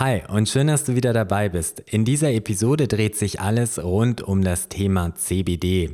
Hi und schön, dass du wieder dabei bist. In dieser Episode dreht sich alles rund um das Thema CBD.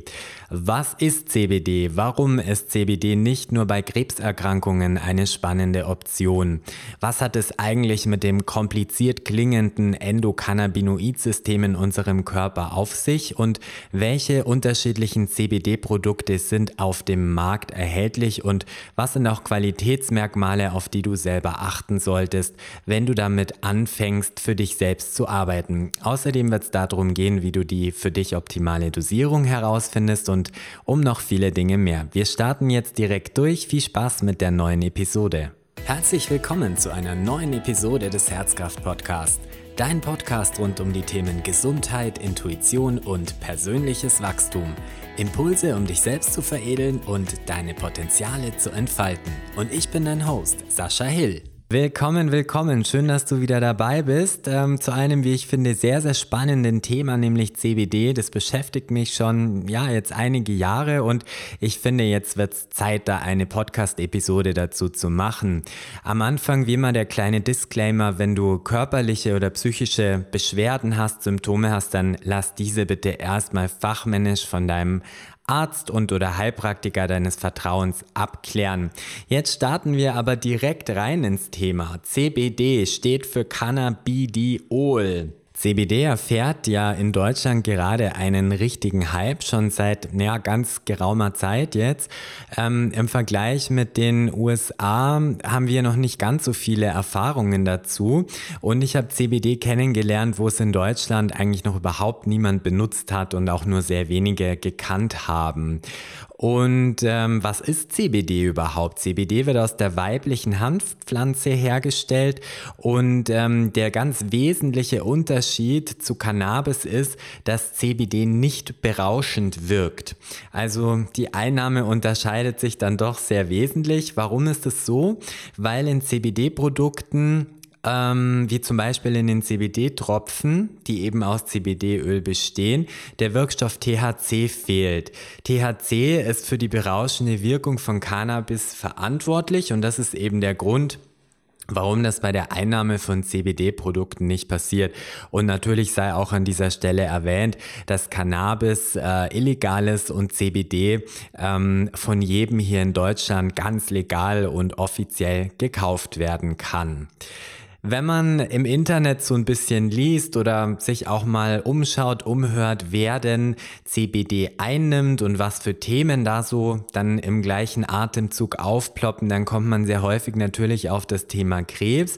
Was ist CBD? Warum ist CBD nicht nur bei Krebserkrankungen eine spannende Option? Was hat es eigentlich mit dem kompliziert klingenden Endokannabinoid-System in unserem Körper auf sich und welche unterschiedlichen CBD-Produkte sind auf dem Markt erhältlich und was sind auch Qualitätsmerkmale, auf die du selber achten solltest, wenn du damit anfängst, für dich selbst zu arbeiten? Außerdem wird es darum gehen, wie du die für dich optimale Dosierung herausfindest und und um noch viele Dinge mehr. Wir starten jetzt direkt durch. Viel Spaß mit der neuen Episode. Herzlich willkommen zu einer neuen Episode des Herzkraft Podcast. Dein Podcast rund um die Themen Gesundheit, Intuition und persönliches Wachstum. Impulse, um dich selbst zu veredeln und deine Potenziale zu entfalten. Und ich bin dein Host, Sascha Hill. Willkommen, willkommen. Schön, dass du wieder dabei bist. Ähm, zu einem, wie ich finde, sehr, sehr spannenden Thema, nämlich CBD. Das beschäftigt mich schon, ja, jetzt einige Jahre und ich finde, jetzt wird es Zeit, da eine Podcast-Episode dazu zu machen. Am Anfang, wie immer, der kleine Disclaimer, wenn du körperliche oder psychische Beschwerden hast, Symptome hast, dann lass diese bitte erstmal fachmännisch von deinem Arzt und oder Heilpraktiker deines Vertrauens abklären. Jetzt starten wir aber direkt rein ins Thema. CBD steht für Cannabidiol. CBD erfährt ja in Deutschland gerade einen richtigen Hype, schon seit ja, ganz geraumer Zeit jetzt. Ähm, Im Vergleich mit den USA haben wir noch nicht ganz so viele Erfahrungen dazu. Und ich habe CBD kennengelernt, wo es in Deutschland eigentlich noch überhaupt niemand benutzt hat und auch nur sehr wenige gekannt haben. Und ähm, was ist CBD überhaupt? CBD wird aus der weiblichen Hanfpflanze hergestellt und ähm, der ganz wesentliche Unterschied zu Cannabis ist, dass CBD nicht berauschend wirkt. Also die Einnahme unterscheidet sich dann doch sehr wesentlich. Warum ist es so? Weil in CBD-Produkten ähm, wie zum Beispiel in den CBD-Tropfen, die eben aus CBD-Öl bestehen, der Wirkstoff THC fehlt. THC ist für die berauschende Wirkung von Cannabis verantwortlich und das ist eben der Grund, warum das bei der Einnahme von CBD-Produkten nicht passiert. Und natürlich sei auch an dieser Stelle erwähnt, dass Cannabis äh, illegal ist und CBD ähm, von jedem hier in Deutschland ganz legal und offiziell gekauft werden kann. Wenn man im Internet so ein bisschen liest oder sich auch mal umschaut, umhört, wer denn CBD einnimmt und was für Themen da so dann im gleichen Atemzug aufploppen, dann kommt man sehr häufig natürlich auf das Thema Krebs.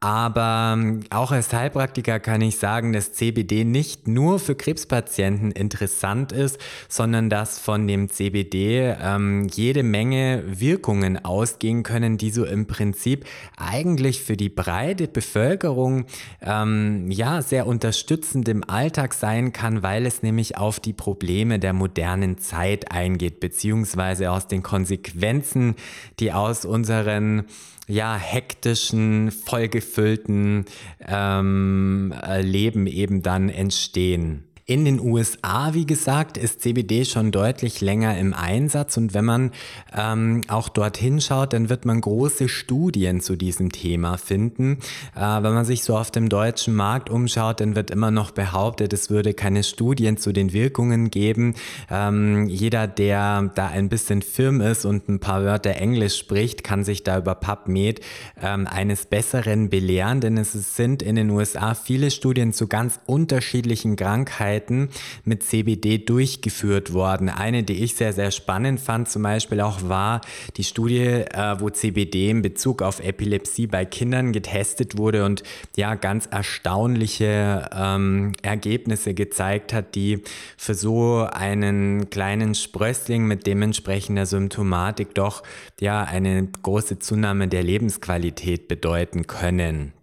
Aber ähm, auch als Heilpraktiker kann ich sagen, dass CBD nicht nur für Krebspatienten interessant ist, sondern dass von dem CBD ähm, jede Menge Wirkungen ausgehen können, die so im Prinzip eigentlich für die breite Bevölkerung ähm, ja sehr unterstützend im Alltag sein kann, weil es nämlich auf die Probleme der modernen Zeit eingeht, beziehungsweise aus den Konsequenzen, die aus unseren ja, hektischen, vollgefüllten ähm, äh, Leben eben dann entstehen. In den USA, wie gesagt, ist CBD schon deutlich länger im Einsatz und wenn man ähm, auch dorthin schaut, dann wird man große Studien zu diesem Thema finden. Äh, wenn man sich so auf dem deutschen Markt umschaut, dann wird immer noch behauptet, es würde keine Studien zu den Wirkungen geben. Ähm, jeder, der da ein bisschen firm ist und ein paar Wörter Englisch spricht, kann sich da über PubMed ähm, eines Besseren belehren, denn es sind in den USA viele Studien zu ganz unterschiedlichen Krankheiten Krankheiten mit CBD durchgeführt worden. Eine, die ich sehr, sehr spannend fand, zum Beispiel auch war die Studie, äh, wo CBD in Bezug auf Epilepsie bei Kindern getestet wurde und ja, ganz erstaunliche ähm, Ergebnisse gezeigt hat, die für so einen kleinen Sprössling mit dementsprechender Symptomatik doch ja eine große Zunahme der Lebensqualität bedeuten können.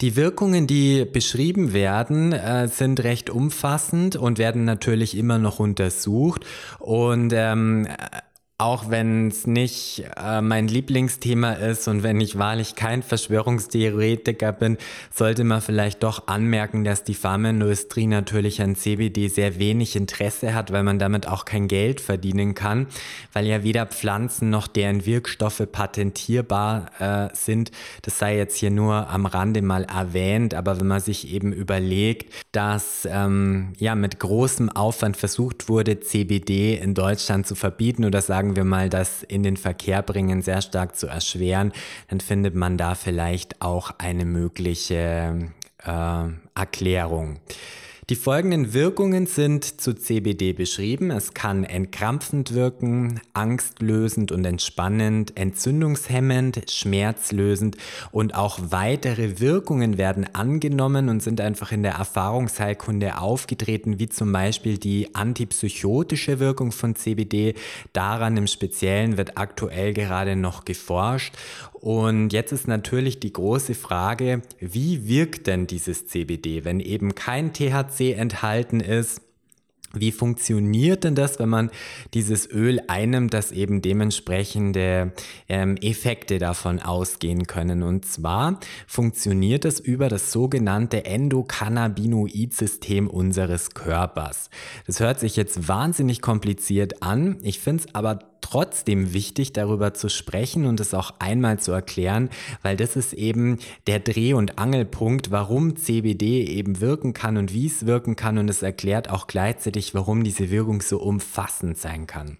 Die Wirkungen, die beschrieben werden, äh, sind recht umfassend und werden natürlich immer noch untersucht. Und ähm, auch wenn es nicht äh, mein Lieblingsthema ist und wenn ich wahrlich kein Verschwörungstheoretiker bin, sollte man vielleicht doch anmerken, dass die Pharmaindustrie natürlich an CBD sehr wenig Interesse hat, weil man damit auch kein Geld verdienen kann, weil ja weder Pflanzen noch deren Wirkstoffe patentierbar äh, sind. Das sei jetzt hier nur am Rande mal erwähnt, aber wenn man sich eben überlegt, dass ähm, ja mit großem Aufwand versucht wurde, CBD in Deutschland zu verbieten oder sagen sagen wir mal, das in den Verkehr bringen sehr stark zu erschweren, dann findet man da vielleicht auch eine mögliche äh, Erklärung. Die folgenden Wirkungen sind zu CBD beschrieben. Es kann entkrampfend wirken, angstlösend und entspannend, entzündungshemmend, schmerzlösend und auch weitere Wirkungen werden angenommen und sind einfach in der Erfahrungsheilkunde aufgetreten, wie zum Beispiel die antipsychotische Wirkung von CBD. Daran im Speziellen wird aktuell gerade noch geforscht und jetzt ist natürlich die große Frage, wie wirkt denn dieses CBD, wenn eben kein THC enthalten ist? Wie funktioniert denn das, wenn man dieses Öl einnimmt, dass eben dementsprechende ähm, Effekte davon ausgehen können? Und zwar funktioniert es über das sogenannte Endokannabinoid-System unseres Körpers. Das hört sich jetzt wahnsinnig kompliziert an. Ich finde es aber trotzdem wichtig, darüber zu sprechen und es auch einmal zu erklären, weil das ist eben der Dreh- und Angelpunkt, warum CBD eben wirken kann und wie es wirken kann und es erklärt auch gleichzeitig, warum diese Wirkung so umfassend sein kann.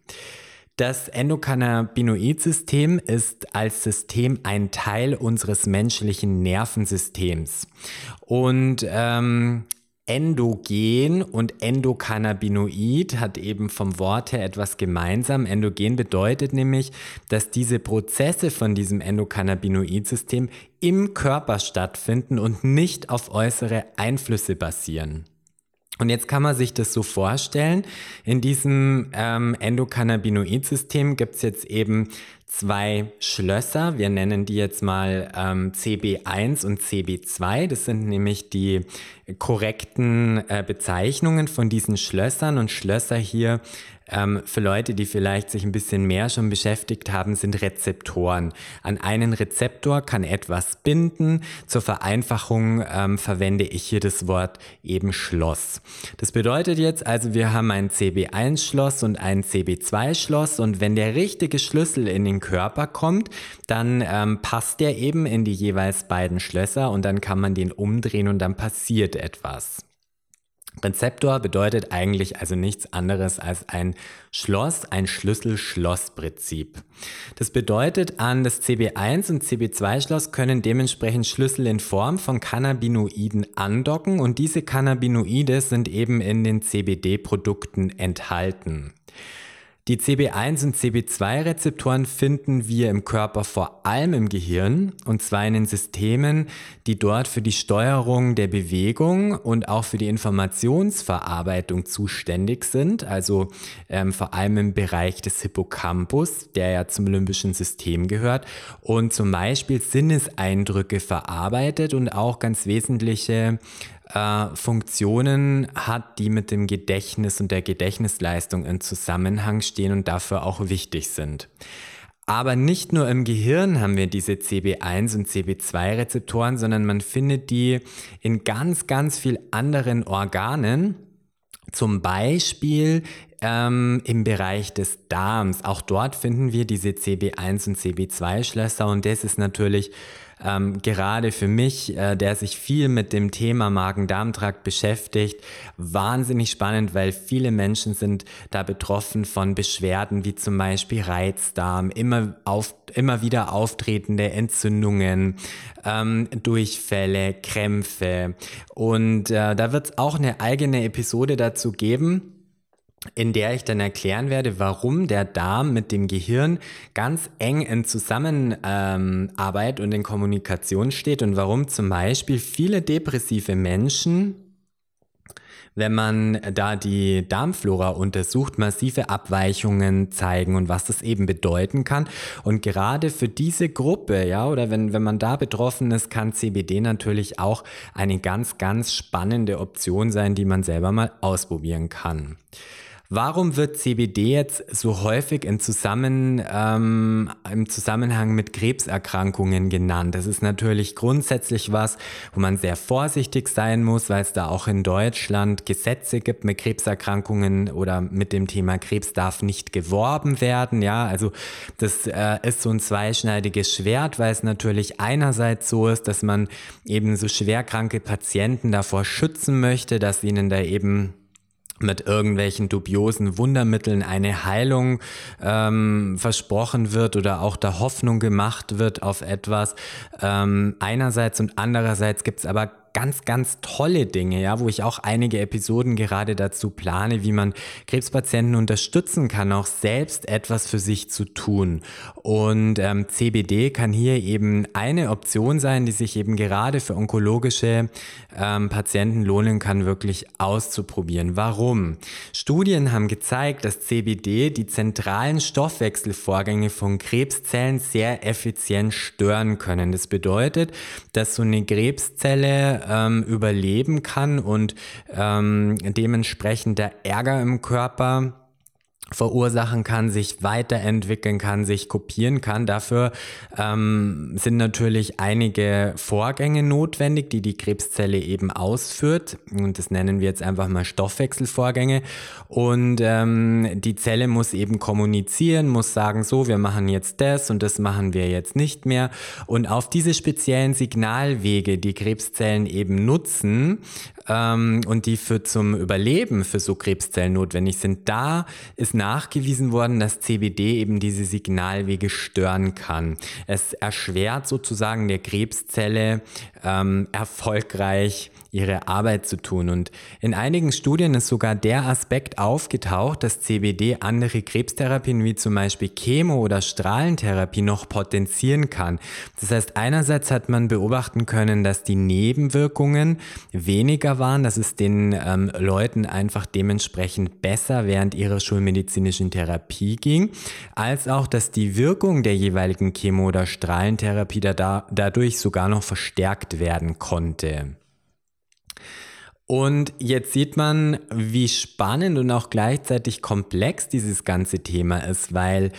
Das Endokannabinoid-System ist als System ein Teil unseres menschlichen Nervensystems. Und ähm, Endogen und Endokannabinoid hat eben vom Wort her etwas gemeinsam. Endogen bedeutet nämlich, dass diese Prozesse von diesem Endokannabinoid-System im Körper stattfinden und nicht auf äußere Einflüsse basieren. Und jetzt kann man sich das so vorstellen, in diesem ähm, Endokannabinoid-System gibt es jetzt eben zwei Schlösser. Wir nennen die jetzt mal ähm, CB1 und CB2. Das sind nämlich die korrekten äh, Bezeichnungen von diesen Schlössern. Und Schlösser hier ähm, für Leute, die vielleicht sich ein bisschen mehr schon beschäftigt haben, sind Rezeptoren. An einen Rezeptor kann etwas binden. Zur Vereinfachung ähm, verwende ich hier das Wort eben Schloss. Das bedeutet jetzt also, wir haben ein CB1-Schloss und ein CB2-Schloss und wenn der richtige Schlüssel in den Körper kommt, dann ähm, passt der eben in die jeweils beiden Schlösser und dann kann man den umdrehen und dann passiert etwas. Rezeptor bedeutet eigentlich also nichts anderes als ein Schloss, ein Schlüssel-Schloss-Prinzip. Das bedeutet, an das CB1 und CB2-Schloss können dementsprechend Schlüssel in Form von Cannabinoiden andocken und diese Cannabinoide sind eben in den CBD-Produkten enthalten. Die CB1 und CB2-Rezeptoren finden wir im Körper vor allem im Gehirn und zwar in den Systemen, die dort für die Steuerung der Bewegung und auch für die Informationsverarbeitung zuständig sind, also ähm, vor allem im Bereich des Hippocampus, der ja zum limbischen System gehört. Und zum Beispiel Sinneseindrücke verarbeitet und auch ganz wesentliche äh, Funktionen hat, die mit dem Gedächtnis und der Gedächtnisleistung in Zusammenhang stehen und dafür auch wichtig sind. Aber nicht nur im Gehirn haben wir diese CB1 und CB2-Rezeptoren, sondern man findet die in ganz, ganz vielen anderen Organen. Zum Beispiel ähm, im Bereich des Darms. Auch dort finden wir diese CB1 und CB2-Schlösser und das ist natürlich ähm, gerade für mich, äh, der sich viel mit dem Thema Magen-Darm-Trakt beschäftigt, wahnsinnig spannend, weil viele Menschen sind da betroffen von Beschwerden wie zum Beispiel Reizdarm, immer, auf, immer wieder auftretende Entzündungen, ähm, Durchfälle, Krämpfe. Und äh, da wird es auch eine eigene Episode dazu geben in der ich dann erklären werde, warum der Darm mit dem Gehirn ganz eng in Zusammenarbeit ähm, und in Kommunikation steht und warum zum Beispiel viele depressive Menschen wenn man da die Darmflora untersucht, massive Abweichungen zeigen und was das eben bedeuten kann. Und gerade für diese Gruppe, ja, oder wenn, wenn man da betroffen ist, kann CBD natürlich auch eine ganz, ganz spannende Option sein, die man selber mal ausprobieren kann. Warum wird CBD jetzt so häufig in Zusammen, ähm, im Zusammenhang mit Krebserkrankungen genannt? Das ist natürlich grundsätzlich was, wo man sehr vorsichtig sein muss, weil es da auch in Deutschland Gesetze gibt mit Krebserkrankungen oder mit dem Thema Krebs darf nicht geworben werden. Ja, also das äh, ist so ein zweischneidiges Schwert, weil es natürlich einerseits so ist, dass man eben so schwerkranke Patienten davor schützen möchte, dass ihnen da eben mit irgendwelchen dubiosen Wundermitteln eine Heilung ähm, versprochen wird oder auch da Hoffnung gemacht wird auf etwas. Ähm, einerseits und andererseits gibt es aber ganz, ganz tolle Dinge, ja, wo ich auch einige Episoden gerade dazu plane, wie man Krebspatienten unterstützen kann, auch selbst etwas für sich zu tun. Und ähm, CBD kann hier eben eine Option sein, die sich eben gerade für onkologische ähm, Patienten lohnen kann, wirklich auszuprobieren. Warum? Studien haben gezeigt, dass CBD die zentralen Stoffwechselvorgänge von Krebszellen sehr effizient stören können. Das bedeutet, dass so eine Krebszelle ähm, überleben kann und ähm, dementsprechend der Ärger im Körper verursachen kann, sich weiterentwickeln kann, sich kopieren kann. Dafür ähm, sind natürlich einige Vorgänge notwendig, die die Krebszelle eben ausführt. Und das nennen wir jetzt einfach mal Stoffwechselvorgänge. Und ähm, die Zelle muss eben kommunizieren, muss sagen, so, wir machen jetzt das und das machen wir jetzt nicht mehr. Und auf diese speziellen Signalwege, die Krebszellen eben nutzen, ähm, und die für zum Überleben für so Krebszellen notwendig sind, da ist nachgewiesen worden, dass CBD eben diese Signalwege stören kann. Es erschwert sozusagen der Krebszelle ähm, erfolgreich ihre Arbeit zu tun. Und in einigen Studien ist sogar der Aspekt aufgetaucht, dass CBD andere Krebstherapien wie zum Beispiel Chemo- oder Strahlentherapie noch potenzieren kann. Das heißt, einerseits hat man beobachten können, dass die Nebenwirkungen weniger waren, dass es den ähm, Leuten einfach dementsprechend besser während ihrer schulmedizinischen Therapie ging, als auch, dass die Wirkung der jeweiligen Chemo- oder Strahlentherapie da, dadurch sogar noch verstärkt werden konnte. Und jetzt sieht man, wie spannend und auch gleichzeitig komplex dieses ganze Thema ist, weil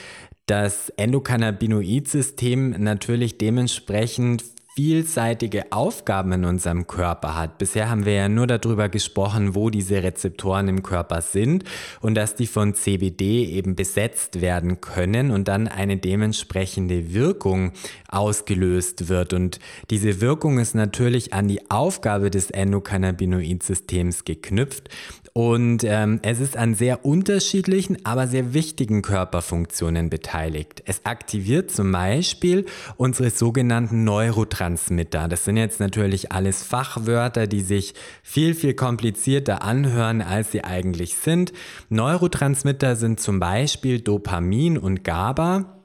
das Endokannabinoid-System natürlich dementsprechend vielseitige Aufgaben in unserem Körper hat. Bisher haben wir ja nur darüber gesprochen, wo diese Rezeptoren im Körper sind und dass die von CBD eben besetzt werden können und dann eine dementsprechende Wirkung ausgelöst wird. Und diese Wirkung ist natürlich an die Aufgabe des Endokannabinoid-Systems geknüpft und ähm, es ist an sehr unterschiedlichen, aber sehr wichtigen Körperfunktionen beteiligt. Es aktiviert zum Beispiel unsere sogenannten Neurotransmitter. Das sind jetzt natürlich alles Fachwörter, die sich viel, viel komplizierter anhören, als sie eigentlich sind. Neurotransmitter sind zum Beispiel Dopamin und GABA.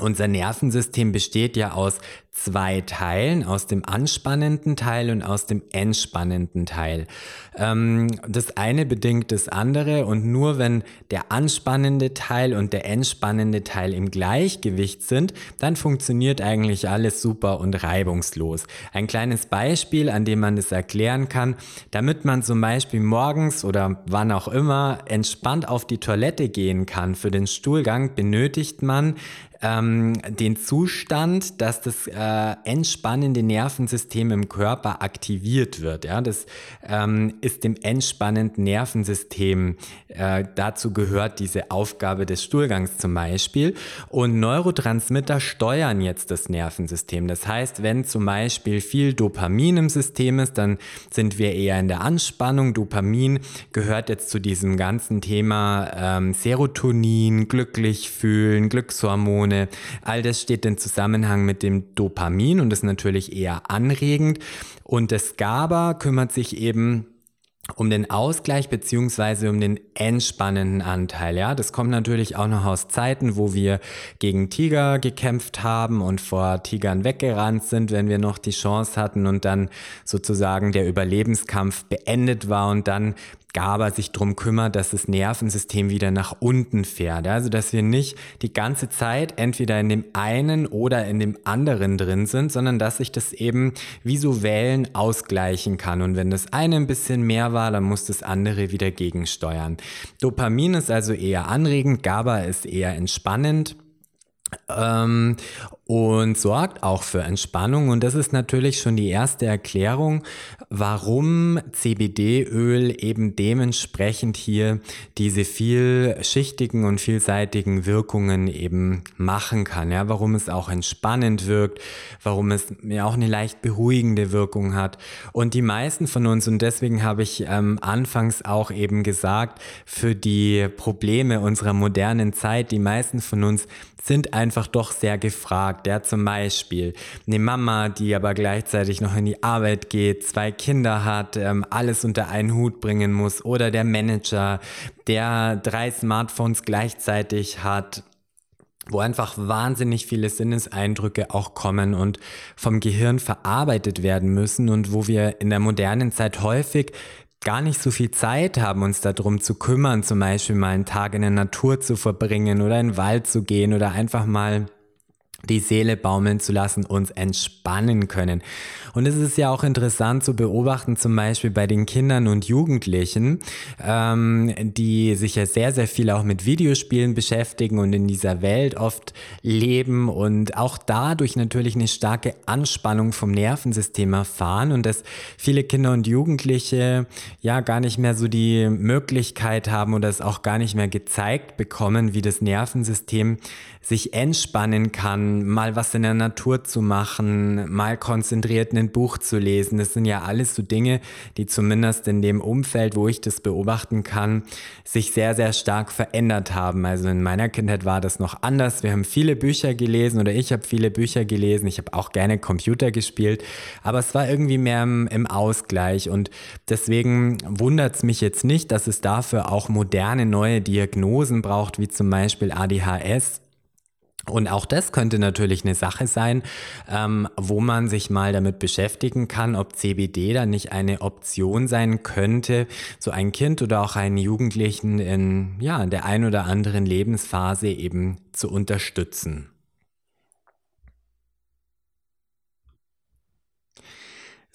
Unser Nervensystem besteht ja aus zwei Teilen, aus dem anspannenden Teil und aus dem entspannenden Teil. Ähm, das eine bedingt das andere und nur wenn der anspannende Teil und der entspannende Teil im Gleichgewicht sind, dann funktioniert eigentlich alles super und reibungslos. Ein kleines Beispiel, an dem man das erklären kann, damit man zum Beispiel morgens oder wann auch immer entspannt auf die Toilette gehen kann für den Stuhlgang, benötigt man ähm, den Zustand, dass das äh, entspannende Nervensystem im Körper aktiviert wird. Ja? Das ähm, ist dem entspannenden Nervensystem, äh, dazu gehört diese Aufgabe des Stuhlgangs zum Beispiel. Und Neurotransmitter steuern jetzt das Nervensystem. Das heißt, wenn zum Beispiel viel Dopamin im System ist, dann sind wir eher in der Anspannung. Dopamin gehört jetzt zu diesem ganzen Thema ähm, Serotonin, glücklich fühlen, Glückshormone, Hormone. All das steht in Zusammenhang mit dem Dopamin und ist natürlich eher anregend. Und das GABA kümmert sich eben um den Ausgleich beziehungsweise um den entspannenden Anteil. Ja, das kommt natürlich auch noch aus Zeiten, wo wir gegen Tiger gekämpft haben und vor Tigern weggerannt sind, wenn wir noch die Chance hatten und dann sozusagen der Überlebenskampf beendet war und dann GABA sich darum kümmert, dass das Nervensystem wieder nach unten fährt. Also dass wir nicht die ganze Zeit entweder in dem einen oder in dem anderen drin sind, sondern dass sich das eben wie so Wellen ausgleichen kann. Und wenn das eine ein bisschen mehr war, dann muss das andere wieder gegensteuern. Dopamin ist also eher anregend, GABA ist eher entspannend. Ähm, und sorgt auch für Entspannung. Und das ist natürlich schon die erste Erklärung, warum CBD-Öl eben dementsprechend hier diese vielschichtigen und vielseitigen Wirkungen eben machen kann. Ja, warum es auch entspannend wirkt, warum es ja auch eine leicht beruhigende Wirkung hat. Und die meisten von uns, und deswegen habe ich ähm, anfangs auch eben gesagt, für die Probleme unserer modernen Zeit, die meisten von uns sind einfach doch sehr gefragt. Der zum Beispiel eine Mama, die aber gleichzeitig noch in die Arbeit geht, zwei Kinder hat, ähm, alles unter einen Hut bringen muss. Oder der Manager, der drei Smartphones gleichzeitig hat wo einfach wahnsinnig viele Sinneseindrücke auch kommen und vom Gehirn verarbeitet werden müssen und wo wir in der modernen Zeit häufig gar nicht so viel Zeit haben, uns darum zu kümmern, zum Beispiel mal einen Tag in der Natur zu verbringen oder in den Wald zu gehen oder einfach mal die Seele baumeln zu lassen, uns entspannen können. Und es ist ja auch interessant zu beobachten, zum Beispiel bei den Kindern und Jugendlichen, ähm, die sich ja sehr, sehr viel auch mit Videospielen beschäftigen und in dieser Welt oft leben und auch dadurch natürlich eine starke Anspannung vom Nervensystem erfahren und dass viele Kinder und Jugendliche ja gar nicht mehr so die Möglichkeit haben oder es auch gar nicht mehr gezeigt bekommen, wie das Nervensystem sich entspannen kann, mal was in der Natur zu machen, mal konzentriert ein Buch zu lesen. Das sind ja alles so Dinge, die zumindest in dem Umfeld, wo ich das beobachten kann, sich sehr, sehr stark verändert haben. Also in meiner Kindheit war das noch anders. Wir haben viele Bücher gelesen oder ich habe viele Bücher gelesen. Ich habe auch gerne Computer gespielt, aber es war irgendwie mehr im, im Ausgleich und deswegen wundert es mich jetzt nicht, dass es dafür auch moderne neue Diagnosen braucht, wie zum Beispiel ADHS und auch das könnte natürlich eine Sache sein, ähm, wo man sich mal damit beschäftigen kann, ob CBD dann nicht eine Option sein könnte, so ein Kind oder auch einen Jugendlichen in ja, in der ein oder anderen Lebensphase eben zu unterstützen.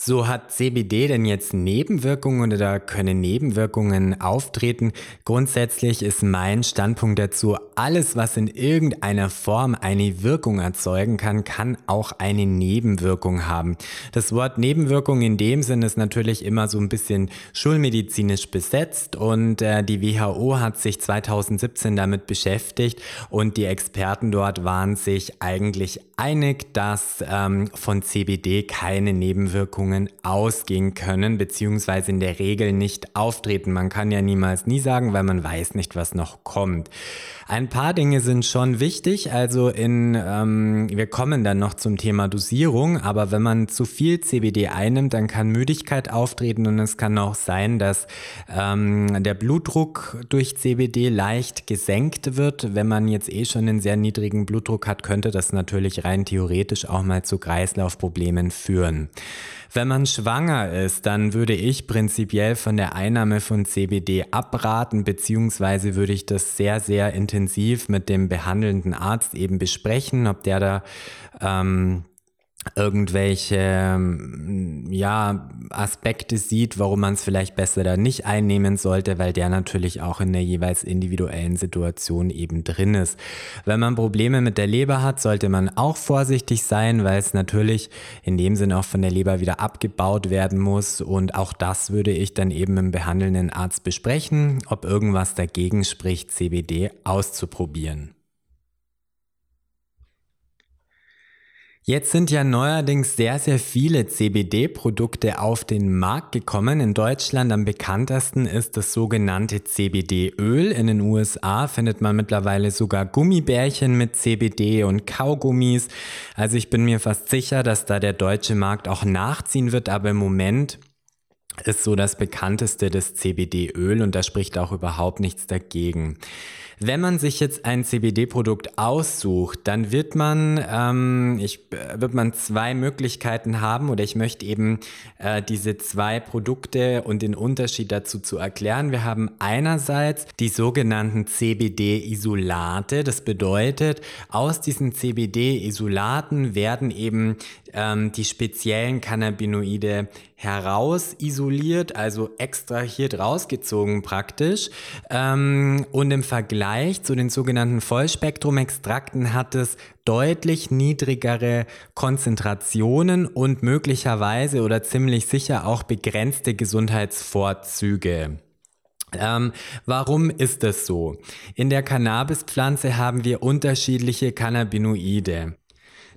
So hat CBD denn jetzt Nebenwirkungen oder können Nebenwirkungen auftreten? Grundsätzlich ist mein Standpunkt dazu, alles, was in irgendeiner Form eine Wirkung erzeugen kann, kann auch eine Nebenwirkung haben. Das Wort Nebenwirkung in dem Sinn ist natürlich immer so ein bisschen schulmedizinisch besetzt und äh, die WHO hat sich 2017 damit beschäftigt und die Experten dort waren sich eigentlich einig, dass ähm, von CBD keine Nebenwirkungen Erkrankungen ausgehen können, beziehungsweise in der Regel nicht auftreten. Man kann ja niemals nie sagen, weil man weiß nicht, was noch kommt. Ein paar Dinge sind schon wichtig. Also in, ähm, wir kommen dann noch zum Thema Dosierung, aber wenn man zu viel CBD einnimmt, dann kann Müdigkeit auftreten und es kann auch sein, dass ähm, der Blutdruck durch CBD leicht gesenkt wird. Wenn man jetzt eh schon einen sehr niedrigen Blutdruck hat, könnte das natürlich rein theoretisch auch mal zu Kreislaufproblemen führen. Wenn man schwanger ist, dann würde ich prinzipiell von der Einnahme von CBD abraten, beziehungsweise würde ich das sehr, sehr intensiv mit dem behandelnden Arzt eben besprechen, ob der da ähm, irgendwelche ähm, ja, Aspekte sieht, warum man es vielleicht besser da nicht einnehmen sollte, weil der natürlich auch in der jeweils individuellen Situation eben drin ist. Wenn man Probleme mit der Leber hat, sollte man auch vorsichtig sein, weil es natürlich in dem Sinne auch von der Leber wieder abgebaut werden muss und auch das würde ich dann eben im behandelnden Arzt besprechen, ob irgendwas dagegen spricht, CBD auszuprobieren. Jetzt sind ja neuerdings sehr, sehr viele CBD-Produkte auf den Markt gekommen. In Deutschland am bekanntesten ist das sogenannte CBD-Öl. In den USA findet man mittlerweile sogar Gummibärchen mit CBD und Kaugummis. Also ich bin mir fast sicher, dass da der deutsche Markt auch nachziehen wird, aber im Moment ist so das bekannteste das CBD-Öl und da spricht auch überhaupt nichts dagegen. Wenn man sich jetzt ein CBD-Produkt aussucht, dann wird man, ähm, ich, wird man zwei Möglichkeiten haben oder ich möchte eben äh, diese zwei Produkte und den Unterschied dazu zu erklären. Wir haben einerseits die sogenannten CBD-Isolate. Das bedeutet, aus diesen CBD-Isolaten werden eben ähm, die speziellen Cannabinoide heraus isoliert, also extrahiert rausgezogen praktisch. Ähm, und im Vergleich zu den sogenannten Vollspektrum-Extrakten hat es deutlich niedrigere Konzentrationen und möglicherweise oder ziemlich sicher auch begrenzte Gesundheitsvorzüge. Ähm, warum ist das so? In der Cannabispflanze haben wir unterschiedliche Cannabinoide.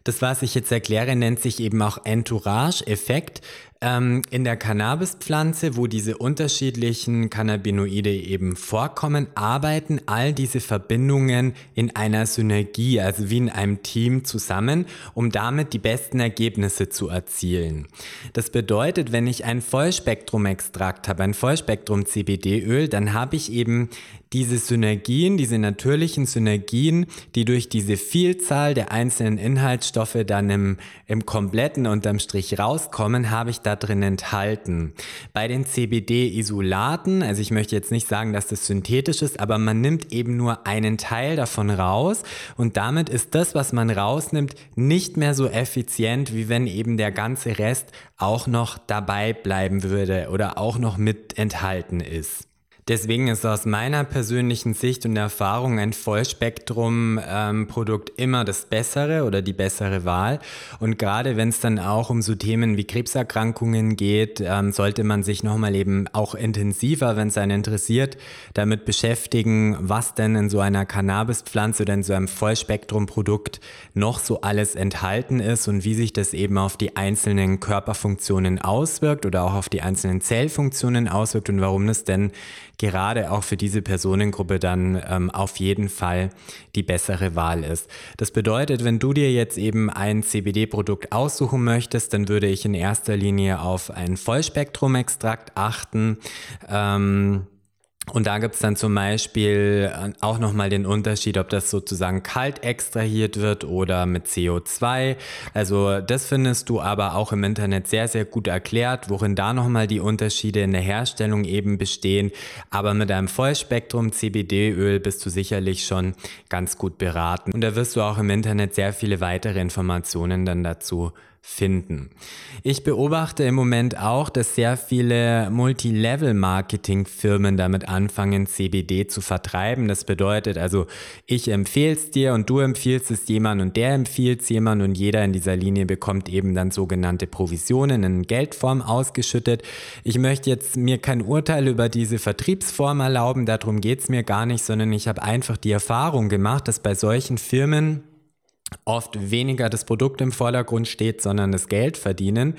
Das, was ich jetzt erkläre, nennt sich eben auch Entourage-Effekt. Ähm, in der Cannabispflanze, wo diese unterschiedlichen Cannabinoide eben vorkommen, arbeiten all diese Verbindungen in einer Synergie, also wie in einem Team zusammen, um damit die besten Ergebnisse zu erzielen. Das bedeutet, wenn ich ein Vollspektrum-Extrakt habe, ein Vollspektrum-CBD-Öl, dann habe ich eben diese Synergien, diese natürlichen Synergien, die durch diese Vielzahl der einzelnen Inhaltsstoffe dann im, im kompletten unterm Strich rauskommen, habe ich da drin enthalten. Bei den CBD-Isolaten, also ich möchte jetzt nicht sagen, dass das synthetisch ist, aber man nimmt eben nur einen Teil davon raus und damit ist das, was man rausnimmt, nicht mehr so effizient, wie wenn eben der ganze Rest auch noch dabei bleiben würde oder auch noch mit enthalten ist. Deswegen ist aus meiner persönlichen Sicht und Erfahrung ein Vollspektrum-Produkt ähm, immer das bessere oder die bessere Wahl. Und gerade wenn es dann auch um so Themen wie Krebserkrankungen geht, ähm, sollte man sich nochmal eben auch intensiver, wenn es einen interessiert, damit beschäftigen, was denn in so einer Cannabispflanze oder in so einem Vollspektrum-Produkt noch so alles enthalten ist und wie sich das eben auf die einzelnen Körperfunktionen auswirkt oder auch auf die einzelnen Zellfunktionen auswirkt und warum das denn gerade auch für diese Personengruppe dann ähm, auf jeden Fall die bessere Wahl ist. Das bedeutet, wenn du dir jetzt eben ein CBD-Produkt aussuchen möchtest, dann würde ich in erster Linie auf ein Vollspektrum-Extrakt achten. Ähm, und da gibt's dann zum Beispiel äh, auch nochmal den Unterschied, ob das sozusagen kalt extrahiert wird oder mit CO2. Also das findest du aber auch im Internet sehr, sehr gut erklärt, worin da nochmal die Unterschiede in der Herstellung eben bestehen. Aber mit einem Vollspektrum CBD-Öl bist du sicherlich schon ganz gut beraten. Und da wirst du auch im Internet sehr viele weitere Informationen dann dazu finden. Ich beobachte im Moment auch, dass sehr viele Multilevel-Marketing-Firmen damit anfangen, CBD zu vertreiben. Das bedeutet also, ich empfehle es dir und du empfiehlst es jemand und der empfiehlt es jemand und jeder in dieser Linie bekommt eben dann sogenannte Provisionen in Geldform ausgeschüttet. Ich möchte jetzt mir kein Urteil über diese Vertriebsform erlauben, darum geht es mir gar nicht, sondern ich habe einfach die Erfahrung gemacht, dass bei solchen Firmen oft weniger das Produkt im Vordergrund steht, sondern das Geld verdienen.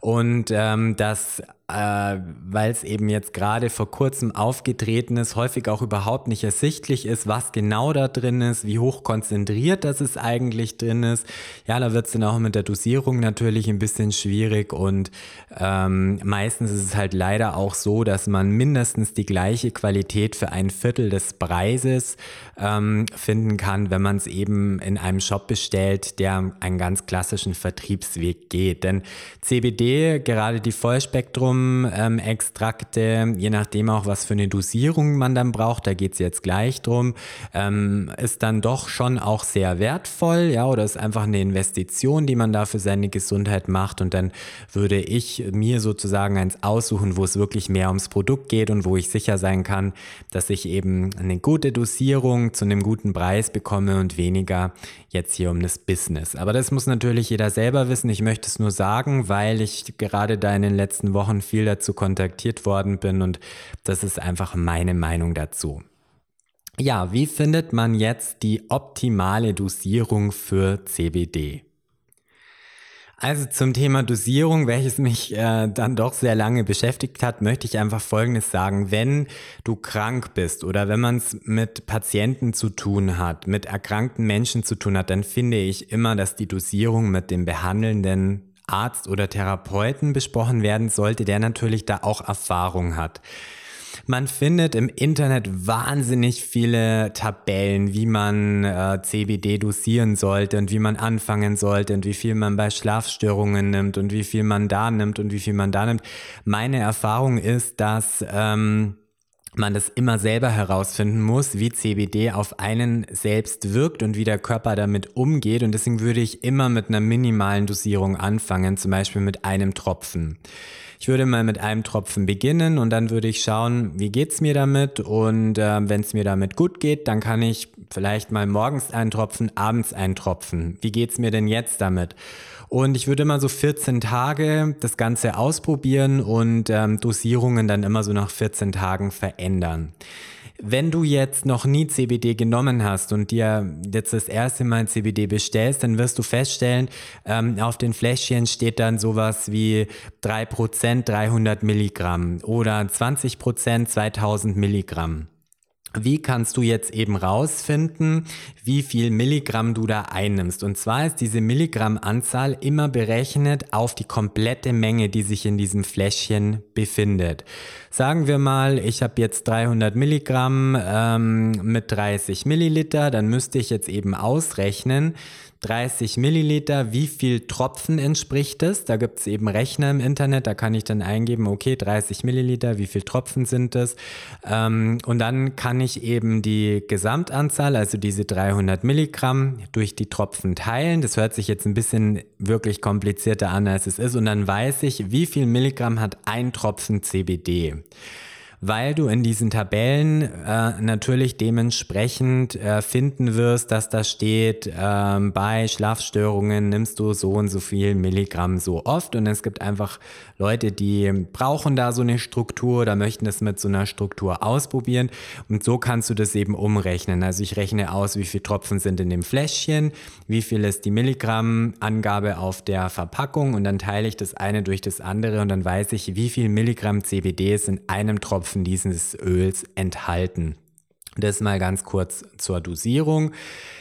Und ähm, dass äh, weil es eben jetzt gerade vor kurzem aufgetreten ist, häufig auch überhaupt nicht ersichtlich ist, was genau da drin ist, wie hoch konzentriert das es eigentlich drin ist. Ja, da wird es dann auch mit der Dosierung natürlich ein bisschen schwierig und ähm, meistens ist es halt leider auch so, dass man mindestens die gleiche Qualität für ein Viertel des Preises ähm, finden kann, wenn man es eben in einem Shop bestellt, der einen ganz klassischen Vertriebsweg geht. Denn CBD, gerade die Vollspektrum Extrakte, je nachdem auch, was für eine Dosierung man dann braucht, da geht es jetzt gleich drum, ähm, ist dann doch schon auch sehr wertvoll, ja, oder ist einfach eine Investition, die man da für seine Gesundheit macht und dann würde ich mir sozusagen eins aussuchen, wo es wirklich mehr ums Produkt geht und wo ich sicher sein kann, dass ich eben eine gute Dosierung zu einem guten Preis bekomme und weniger jetzt hier um das Business. Aber das muss natürlich jeder selber wissen. Ich möchte es nur sagen, weil ich gerade da in den letzten Wochen viel dazu kontaktiert worden bin und das ist einfach meine Meinung dazu. Ja, wie findet man jetzt die optimale Dosierung für CBD? Also zum Thema Dosierung, welches mich äh, dann doch sehr lange beschäftigt hat, möchte ich einfach Folgendes sagen. Wenn du krank bist oder wenn man es mit Patienten zu tun hat, mit erkrankten Menschen zu tun hat, dann finde ich immer, dass die Dosierung mit dem behandelnden Arzt oder Therapeuten besprochen werden sollte, der natürlich da auch Erfahrung hat. Man findet im Internet wahnsinnig viele Tabellen, wie man äh, CBD dosieren sollte und wie man anfangen sollte und wie viel man bei Schlafstörungen nimmt und wie viel man da nimmt und wie viel man da nimmt. Meine Erfahrung ist, dass ähm, man das immer selber herausfinden muss, wie CBD auf einen selbst wirkt und wie der Körper damit umgeht. Und deswegen würde ich immer mit einer minimalen Dosierung anfangen, zum Beispiel mit einem Tropfen. Ich würde mal mit einem Tropfen beginnen und dann würde ich schauen, wie geht's mir damit und äh, wenn es mir damit gut geht, dann kann ich vielleicht mal morgens einen Tropfen, abends einen Tropfen. Wie geht's mir denn jetzt damit? Und ich würde immer so 14 Tage das Ganze ausprobieren und ähm, Dosierungen dann immer so nach 14 Tagen verändern. Wenn du jetzt noch nie CBD genommen hast und dir jetzt das erste Mal CBD bestellst, dann wirst du feststellen, ähm, auf den Fläschchen steht dann sowas wie 3% 300 Milligramm oder 20% 2000 Milligramm. Wie kannst du jetzt eben rausfinden, wie viel Milligramm du da einnimmst? Und zwar ist diese Milligrammanzahl immer berechnet auf die komplette Menge, die sich in diesem Fläschchen befindet. Sagen wir mal, ich habe jetzt 300 Milligramm ähm, mit 30 Milliliter, dann müsste ich jetzt eben ausrechnen, 30 Milliliter, wie viel Tropfen entspricht es? Da gibt es eben Rechner im Internet, da kann ich dann eingeben, okay, 30 Milliliter, wie viel Tropfen sind es? Ähm, und dann kann ich eben die Gesamtanzahl, also diese 300 Milligramm, durch die Tropfen teilen. Das hört sich jetzt ein bisschen wirklich komplizierter an, als es ist. Und dann weiß ich, wie viel Milligramm hat ein Tropfen CBD weil du in diesen Tabellen äh, natürlich dementsprechend äh, finden wirst, dass da steht, äh, bei Schlafstörungen nimmst du so und so viel Milligramm so oft. Und es gibt einfach Leute, die brauchen da so eine Struktur oder möchten es mit so einer Struktur ausprobieren. Und so kannst du das eben umrechnen. Also ich rechne aus, wie viele Tropfen sind in dem Fläschchen, wie viel ist die Milligramm-Angabe auf der Verpackung. Und dann teile ich das eine durch das andere. Und dann weiß ich, wie viel Milligramm CBD ist in einem Tropfen Tropfen dieses Öls enthalten. Das mal ganz kurz zur Dosierung.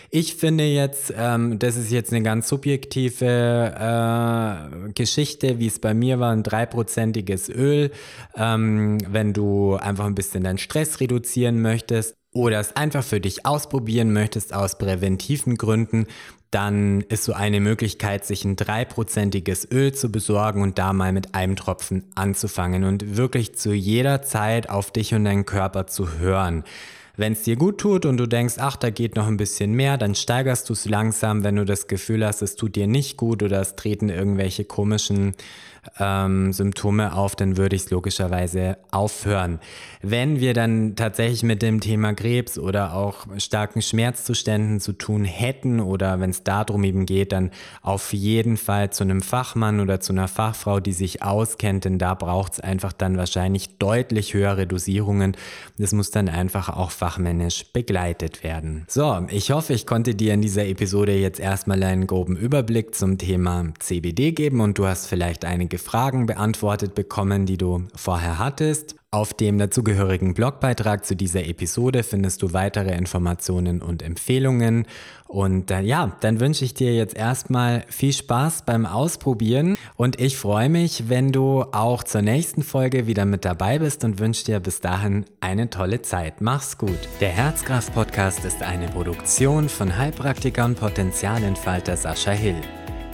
Ich finde jetzt, ähm, das ist jetzt eine ganz subjektive äh, Geschichte, wie es bei mir war, ein dreiprozentiges Öl. Ähm, wenn du einfach ein bisschen deinen Stress reduzieren möchtest oder es einfach für dich ausprobieren möchtest aus präventiven Gründen, dann ist so eine Möglichkeit, sich ein dreiprozentiges Öl zu besorgen und da mal mit einem Tropfen anzufangen und wirklich zu jeder Zeit auf dich und deinen Körper zu hören. Wenn es dir gut tut und du denkst, ach, da geht noch ein bisschen mehr, dann steigerst du es langsam. Wenn du das Gefühl hast, es tut dir nicht gut oder es treten irgendwelche komischen ähm, Symptome auf, dann würde ich es logischerweise aufhören. Wenn wir dann tatsächlich mit dem Thema Krebs oder auch starken Schmerzzuständen zu tun hätten oder wenn es darum eben geht, dann auf jeden Fall zu einem Fachmann oder zu einer Fachfrau, die sich auskennt, denn da braucht es einfach dann wahrscheinlich deutlich höhere Dosierungen. Das muss dann einfach auch fachmännisch begleitet werden. So, ich hoffe, ich konnte dir in dieser Episode jetzt erstmal einen groben Überblick zum Thema CBD geben und du hast vielleicht einige einige Fragen beantwortet bekommen, die du vorher hattest. Auf dem dazugehörigen Blogbeitrag zu dieser Episode findest du weitere Informationen und Empfehlungen. Und äh, ja, dann wünsche ich dir jetzt erstmal viel Spaß beim Ausprobieren und ich freue mich, wenn du auch zur nächsten Folge wieder mit dabei bist und wünsche dir bis dahin eine tolle Zeit. Mach's gut. Der Herzkraft Podcast ist eine Produktion von Heilpraktiker und Potenzialentfalter Sascha Hill.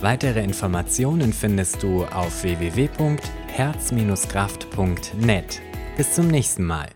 Weitere Informationen findest du auf www.herz-kraft.net. Bis zum nächsten Mal.